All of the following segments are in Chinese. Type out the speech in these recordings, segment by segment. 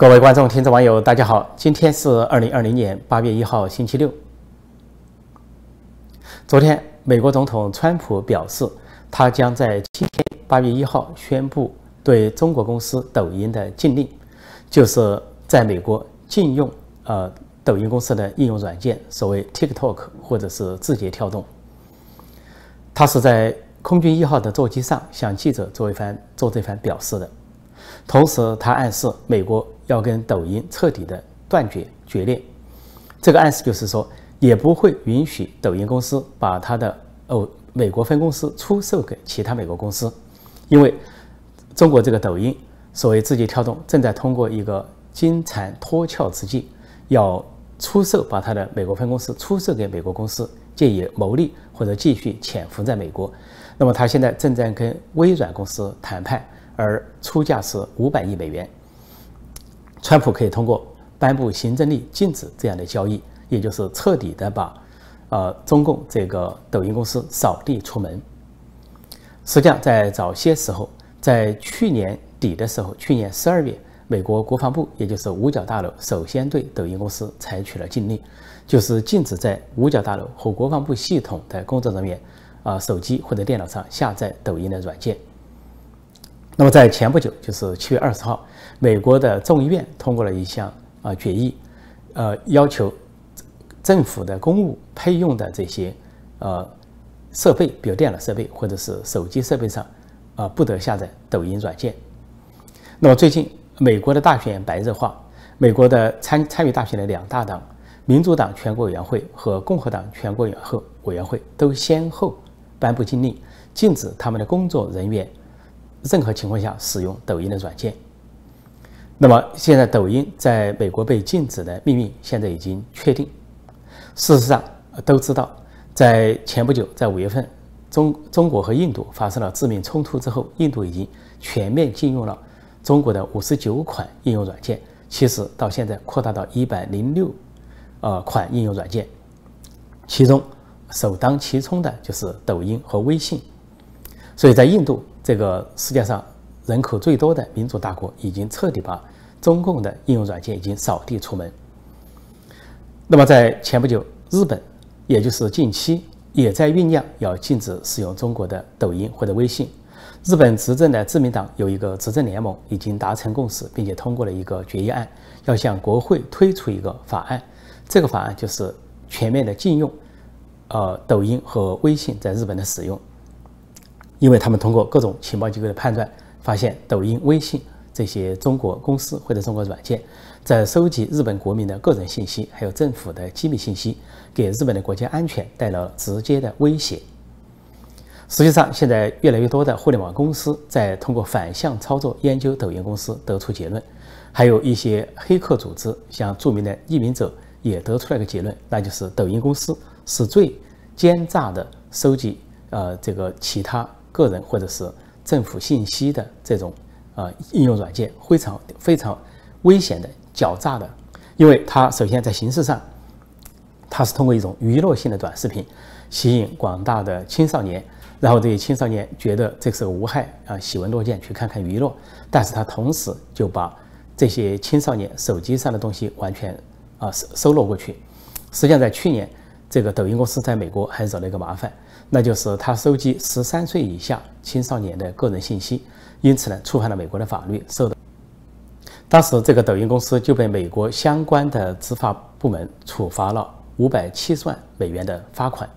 各位观众、听众、网友，大家好！今天是二零二零年八月一号，星期六。昨天，美国总统川普表示，他将在今天八月一号宣布对中国公司抖音的禁令，就是在美国禁用呃抖音公司的应用软件，所谓 TikTok 或者是字节跳动。他是在空军一号的座机上向记者做一番做这番表示的。同时，他暗示美国要跟抖音彻底的断绝决裂。这个暗示就是说，也不会允许抖音公司把它的哦美国分公司出售给其他美国公司，因为中国这个抖音所谓字节跳动正在通过一个金蝉脱壳之计，要出售把它的美国分公司出售给美国公司，借以牟利或者继续潜伏在美国。那么，他现在正在跟微软公司谈判。而出价是五百亿美元，川普可以通过颁布行政令禁止这样的交易，也就是彻底的把，呃，中共这个抖音公司扫地出门。实际上，在早些时候，在去年底的时候，去年十二月，美国国防部也就是五角大楼首先对抖音公司采取了禁令，就是禁止在五角大楼和国防部系统的工作人员啊手机或者电脑上下载抖音的软件。那么在前不久，就是七月二十号，美国的众议院通过了一项啊决议，呃，要求政府的公务配用的这些呃设备，比如电脑设备或者是手机设备上，啊不得下载抖音软件。那么最近美国的大选白热化，美国的参参与大选的两大党，民主党全国委员会和共和党全国委委员会都先后颁布禁令，禁止他们的工作人员。任何情况下使用抖音的软件。那么现在抖音在美国被禁止的命运现在已经确定。事实上都知道，在前不久，在五月份，中中国和印度发生了致命冲突之后，印度已经全面禁用了中国的五十九款应用软件，其实到现在扩大到一百零六呃款应用软件，其中首当其冲的就是抖音和微信。所以在印度。这个世界上人口最多的民主大国已经彻底把中共的应用软件已经扫地出门。那么在前不久，日本也就是近期也在酝酿要禁止使用中国的抖音或者微信。日本执政的自民党有一个执政联盟已经达成共识，并且通过了一个决议案，要向国会推出一个法案。这个法案就是全面的禁用，呃，抖音和微信在日本的使用。因为他们通过各种情报机构的判断，发现抖音、微信这些中国公司或者中国软件，在收集日本国民的个人信息，还有政府的机密信息，给日本的国家安全带来了直接的威胁。实际上，现在越来越多的互联网公司在通过反向操作研究抖音公司，得出结论。还有一些黑客组织，像著名的匿名者，也得出了一个结论，那就是抖音公司是最奸诈的收集呃这个其他。个人或者是政府信息的这种呃应用软件，非常非常危险的、狡诈的，因为它首先在形式上，它是通过一种娱乐性的短视频吸引广大的青少年，然后这些青少年觉得这是个无害啊，喜闻乐见去看看娱乐，但是它同时就把这些青少年手机上的东西完全啊收收录过去。实际上，在去年，这个抖音公司在美国还惹了一个麻烦。那就是他收集十三岁以下青少年的个人信息，因此呢，触犯了美国的法律，受到当时这个抖音公司就被美国相关的执法部门处罚了五百七十万美元的罚款。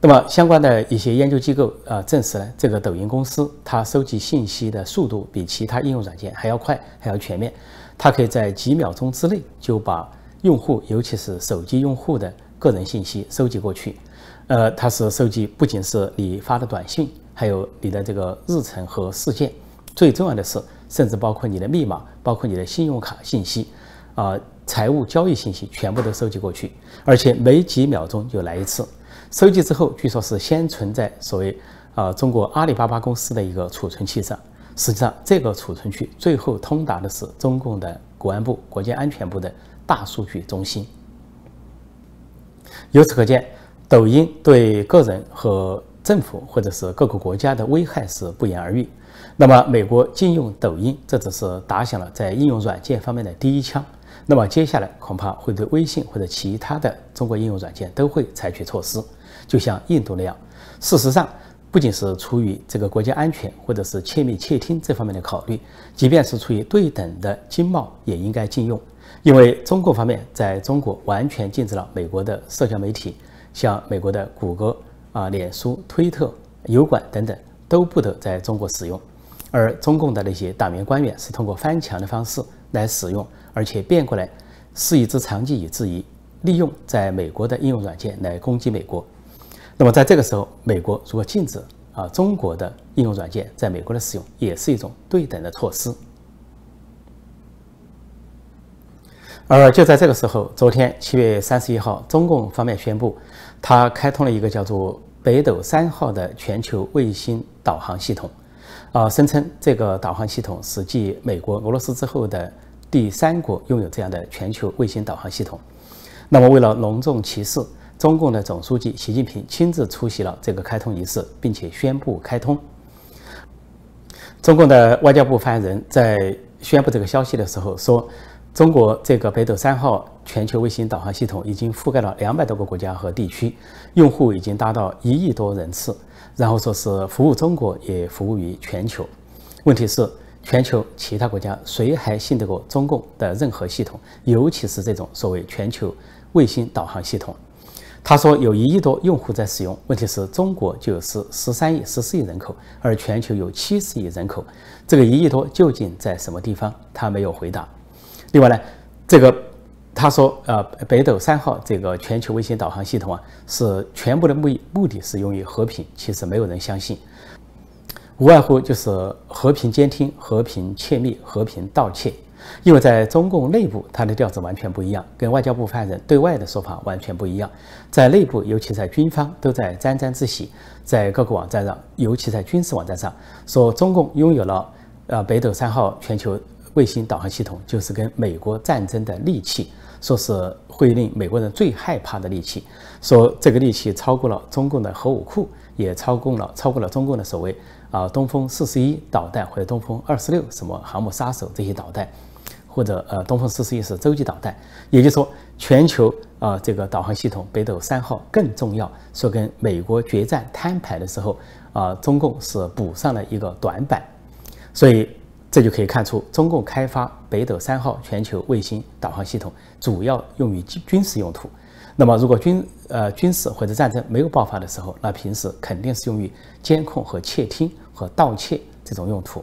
那么相关的一些研究机构啊证实呢，这个抖音公司它收集信息的速度比其他应用软件还要快，还要全面，它可以在几秒钟之内就把用户，尤其是手机用户的个人信息收集过去。呃，它是收集不仅是你发的短信，还有你的这个日程和事件，最重要的是，甚至包括你的密码，包括你的信用卡信息，啊，财务交易信息全部都收集过去，而且每几秒钟就来一次。收集之后，据说是先存在所谓啊中国阿里巴巴公司的一个储存器上，实际上这个储存区最后通达的是中共的国安部、国家安全部的大数据中心。由此可见。抖音对个人和政府或者是各个国家的危害是不言而喻。那么，美国禁用抖音，这只是打响了在应用软件方面的第一枪。那么，接下来恐怕会对微信或者其他的中国应用软件都会采取措施，就像印度那样。事实上，不仅是出于这个国家安全或者是窃密窃听这方面的考虑，即便是出于对等的经贸，也应该禁用。因为中国方面在中国完全禁止了美国的社交媒体，像美国的谷歌啊、脸书、推特、油管等等都不得在中国使用。而中共的那些党员官员是通过翻墙的方式来使用，而且变过来，是一只长计以质疑利用在美国的应用软件来攻击美国。那么在这个时候，美国如果禁止啊中国的应用软件在美国的使用，也是一种对等的措施。而就在这个时候，昨天七月三十一号，中共方面宣布，它开通了一个叫做北斗三号的全球卫星导航系统。啊，声称这个导航系统是继美国、俄罗斯之后的第三国拥有这样的全球卫星导航系统。那么，为了隆重其事，中共的总书记习近平亲自出席了这个开通仪式，并且宣布开通。中共的外交部发言人在宣布这个消息的时候说：“中国这个北斗三号全球卫星导航系统已经覆盖了两百多个国家和地区，用户已经达到一亿多人次。”然后说是服务中国，也服务于全球。问题是，全球其他国家谁还信得过中共的任何系统？尤其是这种所谓全球卫星导航系统。他说有一亿多用户在使用。问题是中国就是十三亿、十四亿人口，而全球有七十亿人口，这个一亿多究竟在什么地方？他没有回答。另外呢，这个。他说：“呃，北斗三号这个全球卫星导航系统啊，是全部的目目的是用于和平。其实没有人相信，无外乎就是和平监听、和平窃密、和平盗窃。因为在中共内部，它的调子完全不一样，跟外交部发言人对外的说法完全不一样。在内部，尤其在军方，都在沾沾自喜，在各个网站上，尤其在军事网站上，说中共拥有了呃北斗三号全球卫星导航系统，就是跟美国战争的利器。”说是会令美国人最害怕的利器，说这个利器超过了中共的核武库，也超过了超过了中共的所谓啊东风四十一导弹或者东风二十六什么航母杀手这些导弹，或者呃东风四十一是洲际导弹，也就是说全球啊这个导航系统北斗三号更重要，说跟美国决战摊牌的时候啊中共是补上了一个短板，所以。这就可以看出，中共开发北斗三号全球卫星导航系统主要用于军军事用途。那么，如果军呃军事或者战争没有爆发的时候，那平时肯定是用于监控和窃听和盗窃这种用途。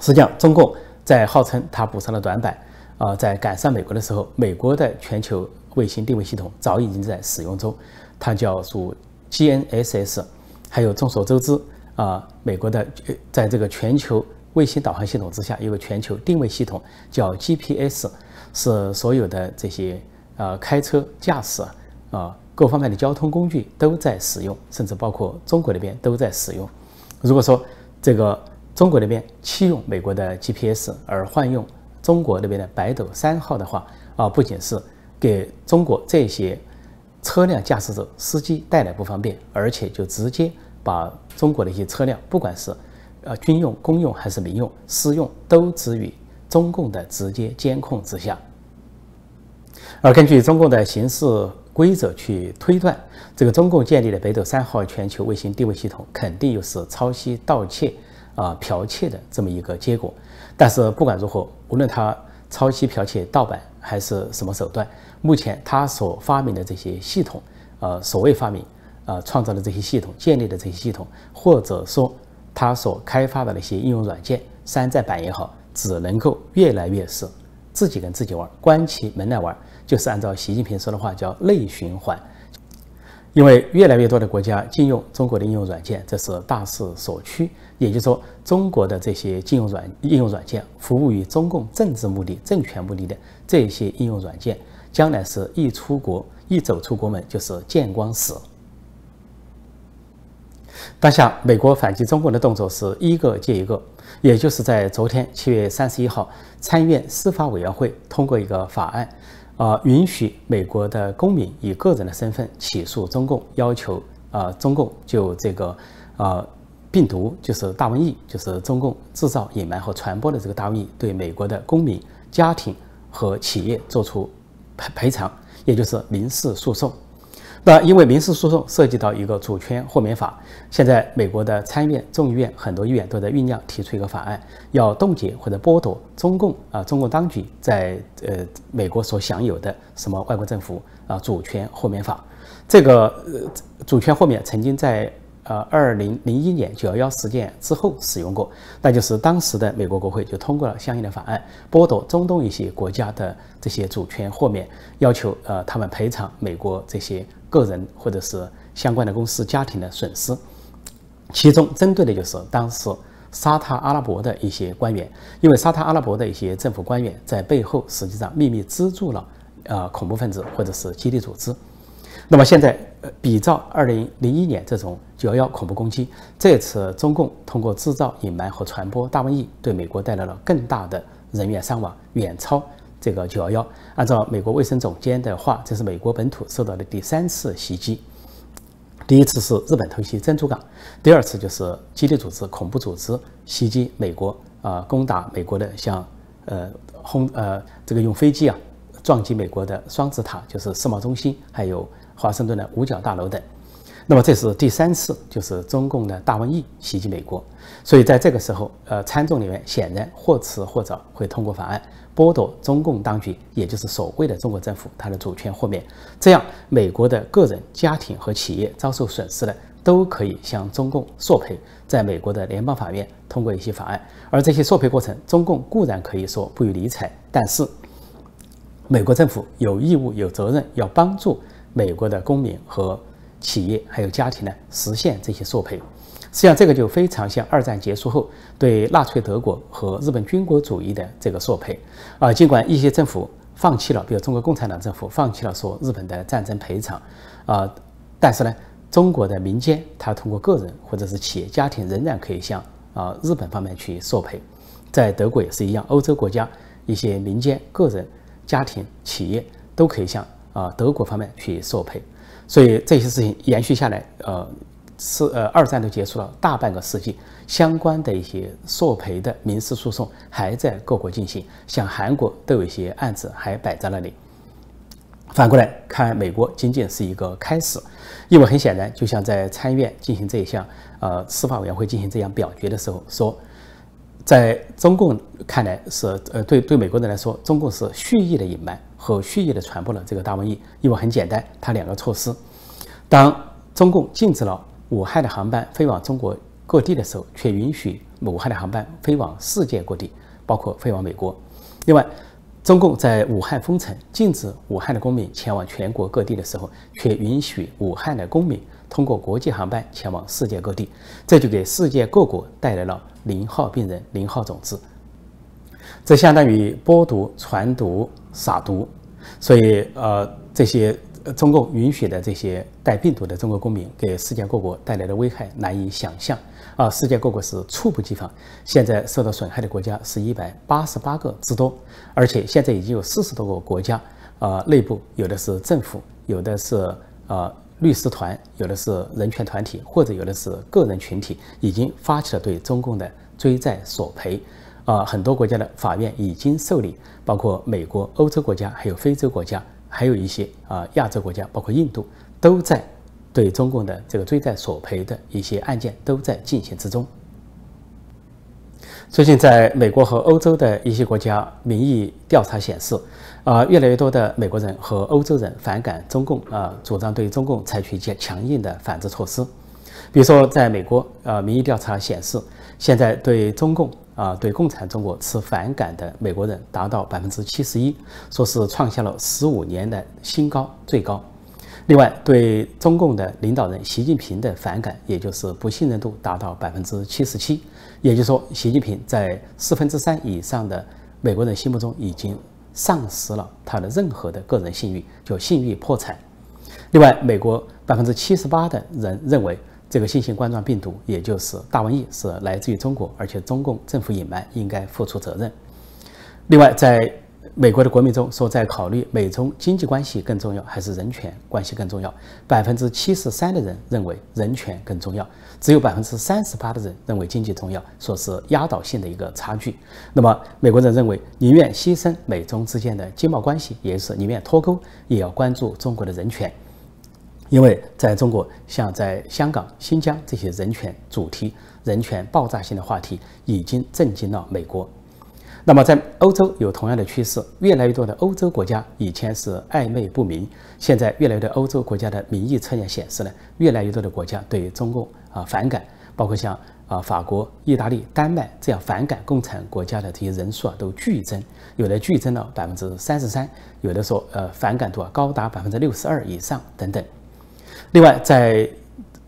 实际上，中共在号称它补上了短板啊，在赶上美国的时候，美国的全球卫星定位系统早已经在使用中，它叫做 GNSS。还有众所周知啊，美国的在这个全球。卫星导航系统之下有个全球定位系统，叫 GPS，是所有的这些呃开车驾驶啊各方面的交通工具都在使用，甚至包括中国那边都在使用。如果说这个中国那边弃用美国的 GPS 而换用中国那边的北斗三号的话，啊，不仅是给中国这些车辆驾驶者、司机带来不方便，而且就直接把中国的一些车辆，不管是呃，军用、公用还是民用、私用，都置于中共的直接监控之下。而根据中共的行事规则去推断，这个中共建立的北斗三号全球卫星定位系统，肯定又是抄袭、盗窃、啊剽窃的这么一个结果。但是不管如何，无论他抄袭、剽窃、盗版还是什么手段，目前他所发明的这些系统，呃，所谓发明，呃，创造的这些系统、建立的这些系统，或者说。他所开发的那些应用软件，山寨版也好，只能够越来越是自己跟自己玩，关起门来玩，就是按照习近平说的话，叫内循环。因为越来越多的国家禁用中国的应用软件，这是大势所趋。也就是说，中国的这些禁用软应用软件，服务于中共政治目的、政权目的的这些应用软件，将来是一出国、一走出国门就是见光死。当下，美国反击中共的动作是一个接一个，也就是在昨天七月三十一号，参议院司法委员会通过一个法案，啊，允许美国的公民以个人的身份起诉中共，要求啊，中共就这个啊病毒就是大瘟疫，就是中共制造、隐瞒和传播的这个大瘟疫，对美国的公民、家庭和企业做出赔赔偿，也就是民事诉讼。那因为民事诉讼涉及到一个主权豁免法，现在美国的参议院、众议院很多议员都在酝酿提出一个法案，要冻结或者剥夺中共啊中共当局在呃美国所享有的什么外国政府啊主权豁免法。这个呃主权豁免曾经在。呃，二零零一年九幺幺事件之后使用过，那就是当时的美国国会就通过了相应的法案，剥夺中东一些国家的这些主权豁免，要求呃他们赔偿美国这些个人或者是相关的公司家庭的损失。其中针对的就是当时沙特阿拉伯的一些官员，因为沙特阿拉伯的一些政府官员在背后实际上秘密资助了呃恐怖分子或者是基地组织。那么现在，比照二零零一年这种九幺幺恐怖攻击，这次中共通过制造、隐瞒和传播大瘟疫，对美国带来了更大的人员伤亡，远超这个九幺幺。按照美国卫生总监的话，这是美国本土受到的第三次袭击。第一次是日本偷袭珍珠港，第二次就是基地组织、恐怖组织袭击美国，啊，攻打美国的像，呃，轰，呃，这个用飞机啊撞击美国的双子塔，就是世贸中心，还有。华盛顿的五角大楼等，那么这是第三次，就是中共的大瘟疫袭击美国，所以在这个时候，呃，参众里面显然或迟或早会通过法案，剥夺中共当局，也就是所谓的中国政府它的主权豁免，这样美国的个人、家庭和企业遭受损失的都可以向中共索赔，在美国的联邦法院通过一些法案，而这些索赔过程，中共固然可以说不予理睬，但是美国政府有义务、有责任要帮助。美国的公民和企业还有家庭呢，实现这些索赔，实际上这个就非常像二战结束后对纳粹德国和日本军国主义的这个索赔啊。尽管一些政府放弃了，比如中国共产党政府放弃了说日本的战争赔偿啊，但是呢，中国的民间他通过个人或者是企业家庭仍然可以向啊日本方面去索赔，在德国也是一样，欧洲国家一些民间个人家庭企业都可以向。啊，德国方面去索赔，所以这些事情延续下来，呃，是呃，二战都结束了大半个世纪，相关的一些索赔的民事诉讼还在各国进行，像韩国都有一些案子还摆在那里。反过来看，美国仅仅是一个开始，因为很显然，就像在参议院进行这一项呃司法委员会进行这样表决的时候说。在中共看来是呃对对美国人来说，中共是蓄意的隐瞒和血液的传播了这个大瘟疫，因为很简单，它两个措施：当中共禁止了武汉的航班飞往中国各地的时候，却允许武汉的航班飞往世界各地，包括飞往美国；另外，中共在武汉封城，禁止武汉的公民前往全国各地的时候，却允许武汉的公民通过国际航班前往世界各地，这就给世界各国带来了。零号病人、零号种子，这相当于播毒、传毒、撒毒，所以呃，这些中共允许的这些带病毒的中国公民，给世界各国带来的危害难以想象啊！世界各国是猝不及防，现在受到损害的国家是一百八十八个之多，而且现在已经有四十多个国家呃，内部有的是政府，有的是呃。律师团有的是人权团体，或者有的是个人群体，已经发起了对中共的追债索赔。啊，很多国家的法院已经受理，包括美国、欧洲国家，还有非洲国家，还有一些啊亚洲国家，包括印度，都在对中共的这个追债索赔的一些案件都在进行之中。最近，在美国和欧洲的一些国家，民意调查显示。啊，越来越多的美国人和欧洲人反感中共啊，主张对中共采取一些强硬的反制措施。比如说，在美国，呃，民意调查显示，现在对中共啊，对共产中国持反感的美国人达到百分之七十一，说是创下了十五年的新高，最高。另外，对中共的领导人习近平的反感，也就是不信任度达到百分之七十七，也就是说，习近平在四分之三以上的美国人心目中已经。丧失了他的任何的个人信誉，就信誉破产。另外，美国百分之七十八的人认为这个新型冠状病毒，也就是大瘟疫，是来自于中国，而且中共政府隐瞒，应该付出责任。另外，在美国的国民中说，在考虑美中经济关系更重要还是人权关系更重要，百分之七十三的人认为人权更重要，只有百分之三十八的人认为经济重要，说是压倒性的一个差距。那么美国人认为，宁愿牺牲美中之间的经贸关系，也是宁愿脱钩，也要关注中国的人权，因为在中国，像在香港、新疆这些人权主题、人权爆炸性的话题，已经震惊了美国。那么，在欧洲有同样的趋势，越来越多的欧洲国家以前是暧昧不明，现在越来越多欧洲国家的民意测验显示呢，越来越多的国家对中共啊反感，包括像啊法国、意大利、丹麦这样反感共产国家的这些人数啊都剧增，有的剧增了百分之三十三，有的说呃反感度啊高达百分之六十二以上等等。另外，在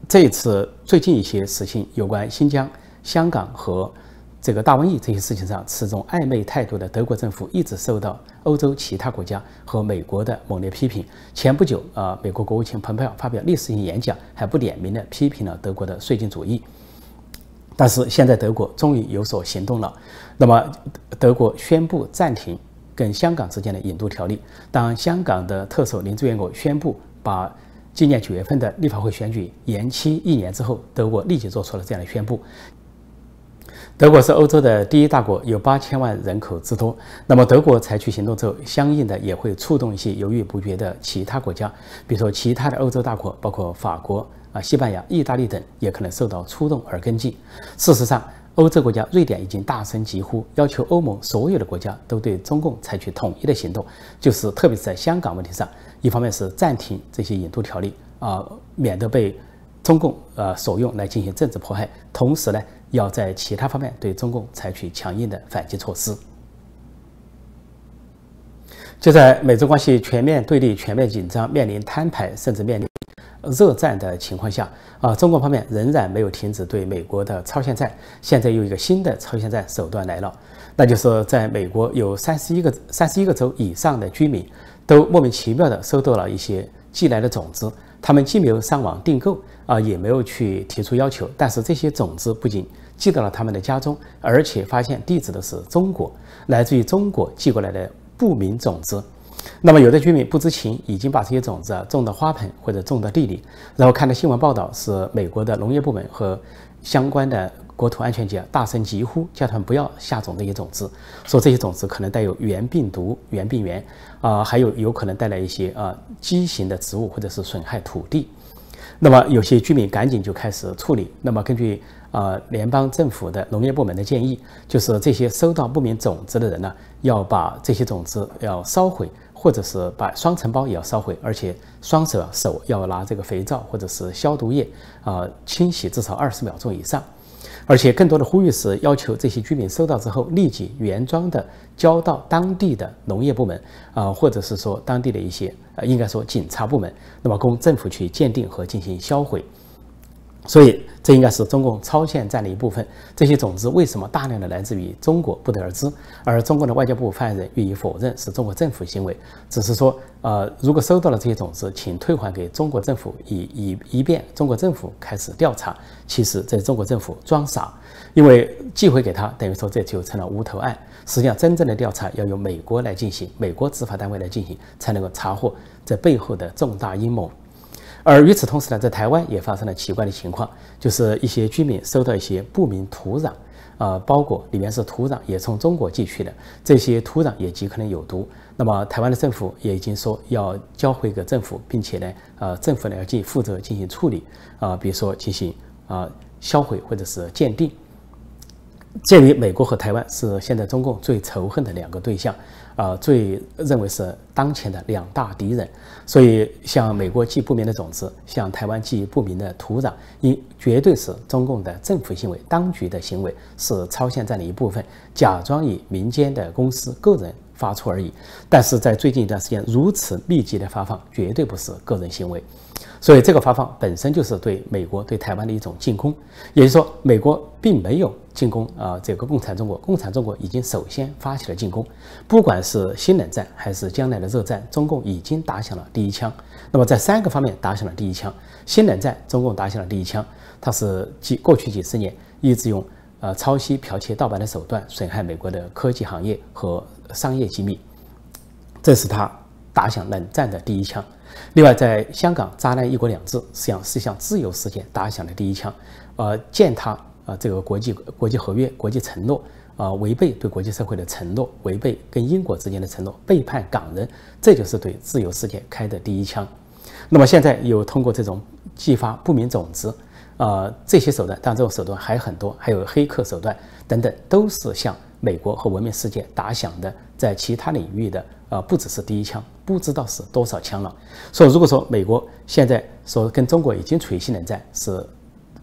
这一次最近一些事情有关新疆、香港和。这个大瘟疫这些事情上持种暧昧态度的德国政府一直受到欧洲其他国家和美国的猛烈批评。前不久啊，美国国务卿蓬佩奥发表历史性演讲，还不点名的批评了德国的税金主义。但是现在德国终于有所行动了，那么德国宣布暂停跟香港之间的引渡条例。当香港的特首林郑月娥宣布把今年九月份的立法会选举延期一年之后，德国立即做出了这样的宣布。德国是欧洲的第一大国，有八千万人口之多。那么德国采取行动之后，相应的也会触动一些犹豫不决的其他国家，比如说其他的欧洲大国，包括法国啊、西班牙、意大利等，也可能受到触动而跟进。事实上，欧洲国家瑞典已经大声疾呼，要求欧盟所有的国家都对中共采取统一的行动，就是特别是在香港问题上，一方面是暂停这些引渡条例啊，免得被中共呃所用来进行政治迫害，同时呢。要在其他方面对中共采取强硬的反击措施。就在美中关系全面对立、全面紧张、面临摊牌甚至面临热战的情况下，啊，中国方面仍然没有停止对美国的超限战。现在又一个新的超限战手段来了，那就是在美国有三十一个、三十一个州以上的居民都莫名其妙地收到了一些寄来的种子。他们既没有上网订购啊，也没有去提出要求，但是这些种子不仅寄到了他们的家中，而且发现地址的是中国，来自于中国寄过来的不明种子。那么有的居民不知情，已经把这些种子种到花盆或者种到地里，然后看到新闻报道是美国的农业部门和相关的。国土安全局大声疾呼，叫他们不要下种这些种子，说这些种子可能带有原病毒、原病原，啊，还有有可能带来一些啊畸形的植物或者是损害土地。那么有些居民赶紧就开始处理。那么根据啊联邦政府的农业部门的建议，就是这些收到不明种子的人呢，要把这些种子要烧毁，或者是把双层包也要烧毁，而且双手手要拿这个肥皂或者是消毒液啊清洗至少二十秒钟以上。而且更多的呼吁是要求这些居民收到之后立即原装的交到当地的农业部门啊，或者是说当地的一些呃，应该说警察部门，那么供政府去鉴定和进行销毁。所以，这应该是中共超限战的一部分。这些种子为什么大量的来自于中国，不得而知。而中国的外交部发言人予以否认，是中国政府行为，只是说，呃，如果收到了这些种子，请退还给中国政府，以以以便中国政府开始调查。其实，在中国政府装傻，因为寄回给他，等于说这就成了无头案。实际上，真正的调查要由美国来进行，美国执法单位来进行，才能够查获这背后的重大阴谋。而与此同时呢，在台湾也发生了奇怪的情况，就是一些居民收到一些不明土壤，呃，包裹里面是土壤，也从中国寄去的，这些土壤也极可能有毒。那么台湾的政府也已经说要交回给政府，并且呢，呃，政府呢要进负责进行处理，啊，比如说进行啊销毁或者是鉴定。鉴于美国和台湾是现在中共最仇恨的两个对象，啊，最认为是当前的两大敌人，所以向美国寄不明的种子，向台湾寄不明的土壤，应绝对是中共的政府行为、当局的行为，是超限战的一部分，假装以民间的公司、个人发出而已。但是在最近一段时间如此密集的发放，绝对不是个人行为。所以，这个发放本身就是对美国、对台湾的一种进攻，也就是说，美国并没有进攻啊，这个共产中国，共产中国已经首先发起了进攻。不管是新冷战还是将来的热战，中共已经打响了第一枪。那么，在三个方面打响了第一枪。新冷战，中共打响了第一枪，它是几过去几十年一直用呃抄袭、剽窃、盗版的手段损害美国的科技行业和商业机密。这是他打响冷战的第一枪。另外，在香港扎烂“一国两制”实际上是向自由世界打响的第一枪，呃，践踏啊这个国际国际合约、国际承诺，啊，违背对国际社会的承诺，违背跟英国之间的承诺，背叛港人，这就是对自由世界开的第一枪。那么现在又通过这种激发不明种子，啊，这些手段，当然这种手段还很多，还有黑客手段等等，都是向美国和文明世界打响的，在其他领域的。啊，不只是第一枪，不知道是多少枪了。所以，如果说美国现在说跟中国已经处于新冷战，是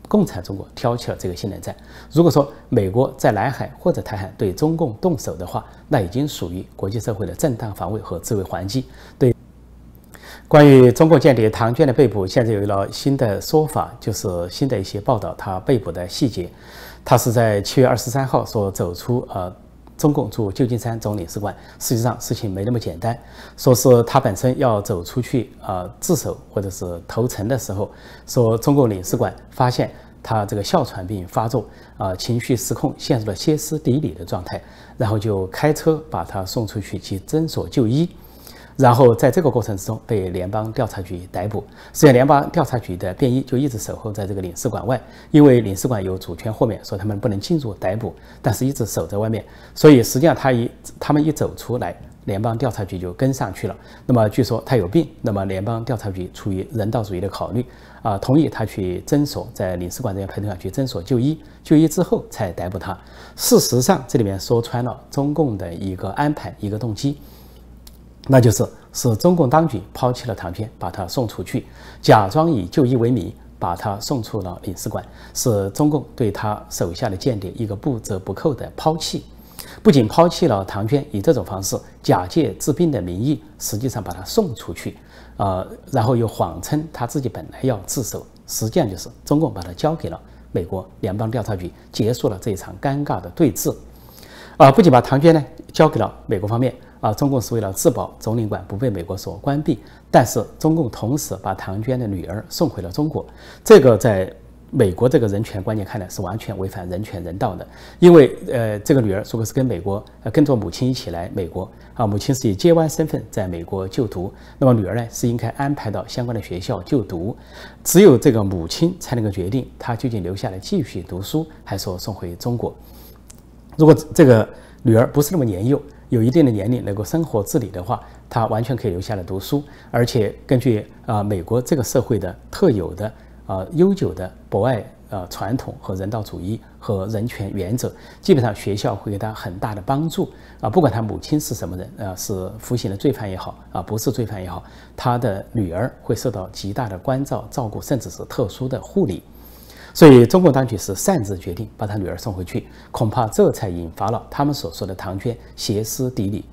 共产中国挑起了这个新冷战。如果说美国在南海或者台海对中共动手的话，那已经属于国际社会的正当防卫和自卫还击。对，关于中共间谍唐娟的被捕，现在有了新的说法，就是新的一些报道，他被捕的细节，他是在七月二十三号所走出呃。中共驻旧金山总领事馆，实际上事情没那么简单。说是他本身要走出去啊自首或者是投诚的时候，说中共领事馆发现他这个哮喘病发作啊，情绪失控，陷入了歇斯底里的状态，然后就开车把他送出去去诊所就医。然后在这个过程之中被联邦调查局逮捕，实际上联邦调查局的便衣就一直守候在这个领事馆外，因为领事馆有主权豁免，说他们不能进入逮捕，但是一直守在外面。所以实际上他一他们一走出来，联邦调查局就跟上去了。那么据说他有病，那么联邦调查局出于人道主义的考虑，啊，同意他去诊所，在领事馆这边陪同下去诊所就医，就医之后才逮捕他。事实上这里面说穿了中共的一个安排，一个动机。那就是是中共当局抛弃了唐娟，把他送出去，假装以就医为名，把他送出了领事馆，是中共对他手下的间谍一个不折不扣的抛弃。不仅抛弃了唐娟，以这种方式假借治病的名义，实际上把他送出去，呃，然后又谎称他自己本来要自首，实际上就是中共把他交给了美国联邦调查局，结束了这一场尴尬的对峙。啊，不仅把唐娟呢交给了美国方面。啊，中共是为了自保总领馆不被美国所关闭，但是中共同时把唐娟的女儿送回了中国，这个在美国这个人权观念看来是完全违反人权人道的。因为呃，这个女儿如果是跟美国呃跟着母亲一起来美国啊，母亲是以接班身份在美国就读，那么女儿呢是应该安排到相关的学校就读，只有这个母亲才能够决定她究竟留下来继续读书，还是说送回中国。如果这个女儿不是那么年幼。有一定的年龄能够生活自理的话，他完全可以留下来读书，而且根据啊美国这个社会的特有的啊悠久的博爱啊传统和人道主义和人权原则，基本上学校会给他很大的帮助啊，不管他母亲是什么人啊，是服刑的罪犯也好啊，不是罪犯也好，他的女儿会受到极大的关照照顾，甚至是特殊的护理。所以，中共当局是擅自决定把他女儿送回去，恐怕这才引发了他们所说的唐娟歇斯底里。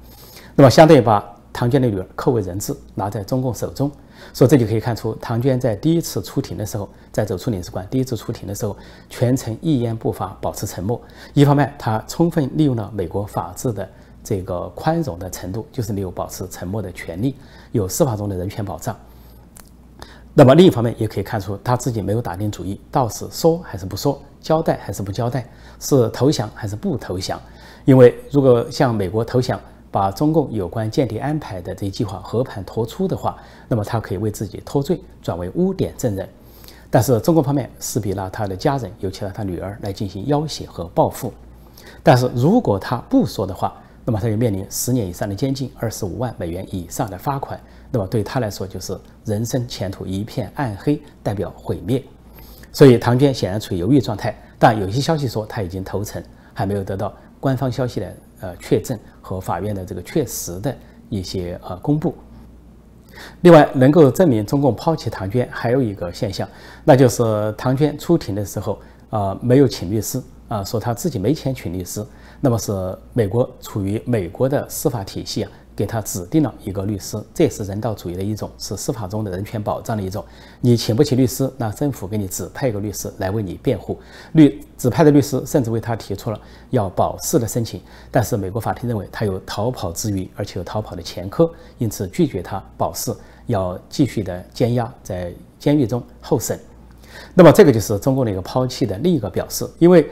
那么，相当于把唐娟的女儿扣为人质，拿在中共手中。所以，这就可以看出，唐娟在第一次出庭的时候，在走出领事馆第一次出庭的时候，全程一言不发，保持沉默。一方面，他充分利用了美国法治的这个宽容的程度，就是你有保持沉默的权利，有司法中的人权保障。那么另一方面也可以看出，他自己没有打定主意，到是说还是不说，交代还是不交代，是投降还是不投降。因为如果向美国投降，把中共有关间谍安排的这一计划和盘托出的话，那么他可以为自己脱罪，转为污点证人。但是中国方面势必拿他的家人，尤其拿他女儿来进行要挟和报复。但是如果他不说的话，那么他就面临十年以上的监禁，二十五万美元以上的罚款。那么对他来说，就是人生前途一片暗黑，代表毁灭。所以唐娟显然处于犹豫状态。但有些消息说他已经投诚，还没有得到官方消息的呃确证和法院的这个确实的一些呃公布。另外，能够证明中共抛弃唐娟，还有一个现象，那就是唐娟出庭的时候啊没有请律师啊，说他自己没钱请律师。那么是美国处于美国的司法体系啊。给他指定了一个律师，这也是人道主义的一种，是司法中的人权保障的一种。你请不起律师，那政府给你指派一个律师来为你辩护。律指派的律师甚至为他提出了要保释的申请，但是美国法庭认为他有逃跑之余，而且有逃跑的前科，因此拒绝他保释，要继续的监押在监狱中候审。那么这个就是中共的一个抛弃的另一个表示，因为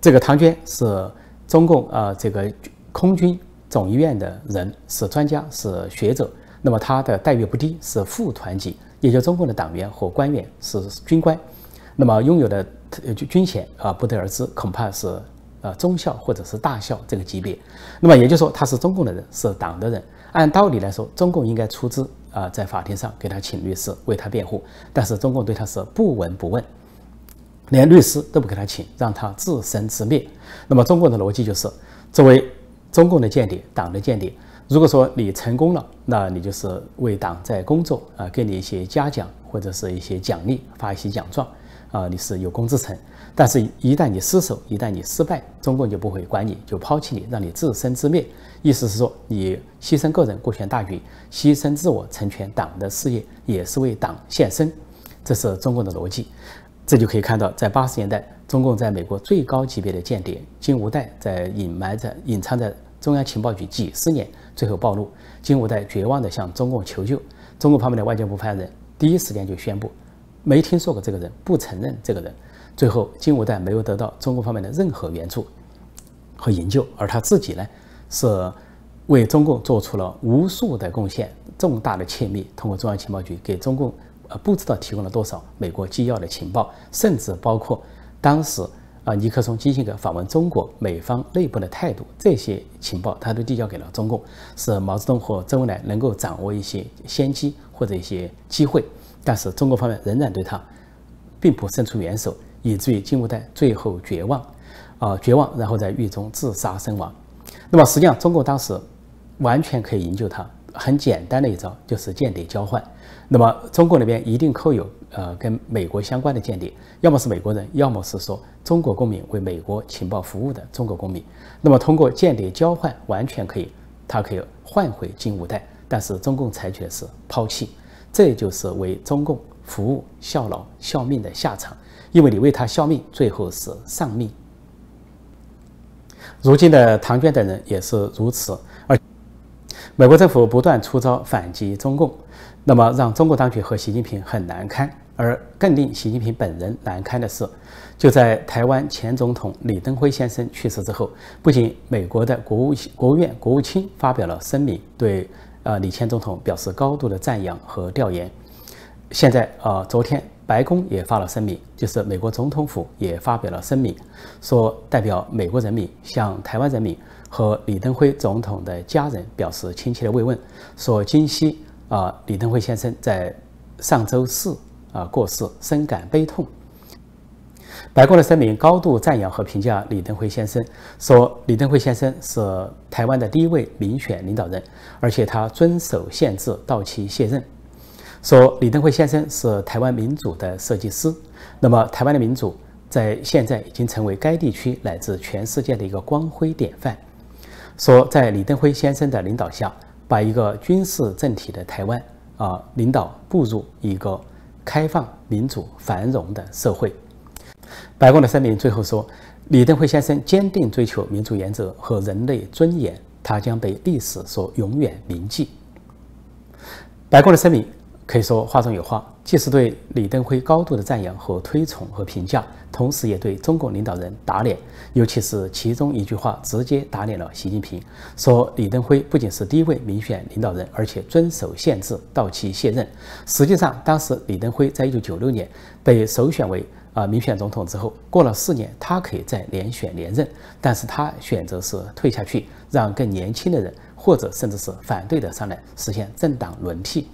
这个唐娟是中共啊这个空军。总医院的人，是专家，是学者，那么他的待遇不低，是副团级，也就中共的党员和官员是军官，那么拥有的军军衔啊不得而知，恐怕是呃中校或者是大校这个级别。那么也就是说他是中共的人，是党的人，按道理来说，中共应该出资啊在法庭上给他请律师为他辩护，但是中共对他是不闻不问。连律师都不给他请，让他自生自灭。那么中国的逻辑就是，作为中共的间谍、党的间谍，如果说你成功了，那你就是为党在工作啊，给你一些嘉奖或者是一些奖励，发一些奖状啊，你是有功之臣。但是，一旦你失手，一旦你失败，中共就不会管你，就抛弃你，让你自生自灭。意思是说，你牺牲个人顾全大局，牺牲自我成全党的事业，也是为党献身。这是中共的逻辑。这就可以看到，在八十年代，中共在美国最高级别的间谍金无代在隐瞒着、隐藏在中央情报局几十年，最后暴露。金无代绝望地向中共求救，中共方面的外交部发言人第一时间就宣布，没听说过这个人，不承认这个人。最后，金无代没有得到中共方面的任何援助和营救，而他自己呢，是为中共做出了无数的贡献，重大的窃密，通过中央情报局给中共。不知道提供了多少美国机要的情报，甚至包括当时啊尼克松、基辛格访问中国，美方内部的态度，这些情报他都递交给了中共，使毛泽东和周恩来能够掌握一些先机或者一些机会。但是中国方面仍然对他并不伸出援手，以至于金无代最后绝望，啊绝望，然后在狱中自杀身亡。那么实际上，中共当时完全可以营救他，很简单的一招就是间谍交换。那么中共那边一定扣有呃跟美国相关的间谍，要么是美国人，要么是说中国公民为美国情报服务的中国公民。那么通过间谍交换，完全可以，他可以换回金五代。但是中共采取的是抛弃，这就是为中共服务、效劳、效命的下场。因为你为他效命，最后是丧命。如今的唐娟等人也是如此，而美国政府不断出招反击中共。那么让中国当局和习近平很难堪，而更令习近平本人难堪的是，就在台湾前总统李登辉先生去世之后，不仅美国的国务国务院国务卿发表了声明，对呃李前总统表示高度的赞扬和调研，现在呃昨天白宫也发了声明，就是美国总统府也发表了声明，说代表美国人民向台湾人民和李登辉总统的家人表示亲切的慰问，说今夕。啊，李登辉先生在上周四啊过世，深感悲痛。白宫的声明高度赞扬和评价李登辉先生，说李登辉先生是台湾的第一位民选领导人，而且他遵守宪制，到期卸任。说李登辉先生是台湾民主的设计师，那么台湾的民主在现在已经成为该地区乃至全世界的一个光辉典范。说在李登辉先生的领导下。把一个军事政体的台湾啊领导步入一个开放、民主、繁荣的社会。白宫的声明最后说，李登辉先生坚定追求民主原则和人类尊严，他将被历史所永远铭记。白宫的声明。可以说话中有话，既是对李登辉高度的赞扬和推崇和评价，同时也对中共领导人打脸。尤其是其中一句话，直接打脸了习近平，说李登辉不仅是第一位民选领导人，而且遵守宪制，到期卸任。实际上，当时李登辉在一九九六年被首选为啊民选总统之后，过了四年，他可以再连选连任，但是他选择是退下去，让更年轻的人或者甚至是反对的上来实现政党轮替。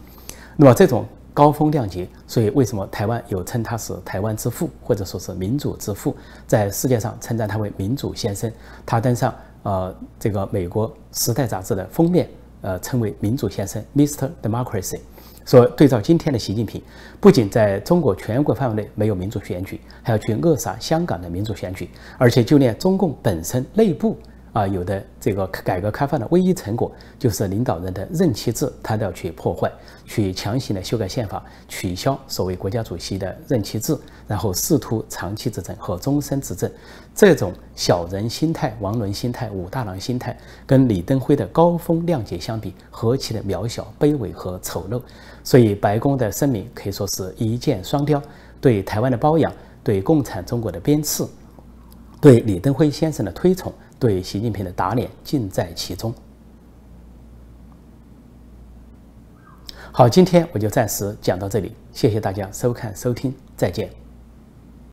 那么这种高风亮节，所以为什么台湾有称他是台湾之父，或者说是民主之父，在世界上称赞他为民主先生？他登上呃这个美国《时代》杂志的封面，呃称为民主先生 Mr. Democracy。说对照今天的习近平，不仅在中国全国范围内没有民主选举，还要去扼杀香港的民主选举，而且就连中共本身内部。啊，有的这个改革开放的唯一成果就是领导人的任期制，他都要去破坏，去强行的修改宪法，取消所谓国家主席的任期制，然后试图长期执政和终身执政。这种小人心态、王伦心态、武大郎心态，跟李登辉的高风亮节相比，何其的渺小、卑微和丑陋。所以，白宫的声明可以说是一箭双雕，对台湾的包养，对共产中国的鞭笞，对李登辉先生的推崇。对习近平的打脸尽在其中。好今天我就暂时讲到这里谢谢大家收看收听再见。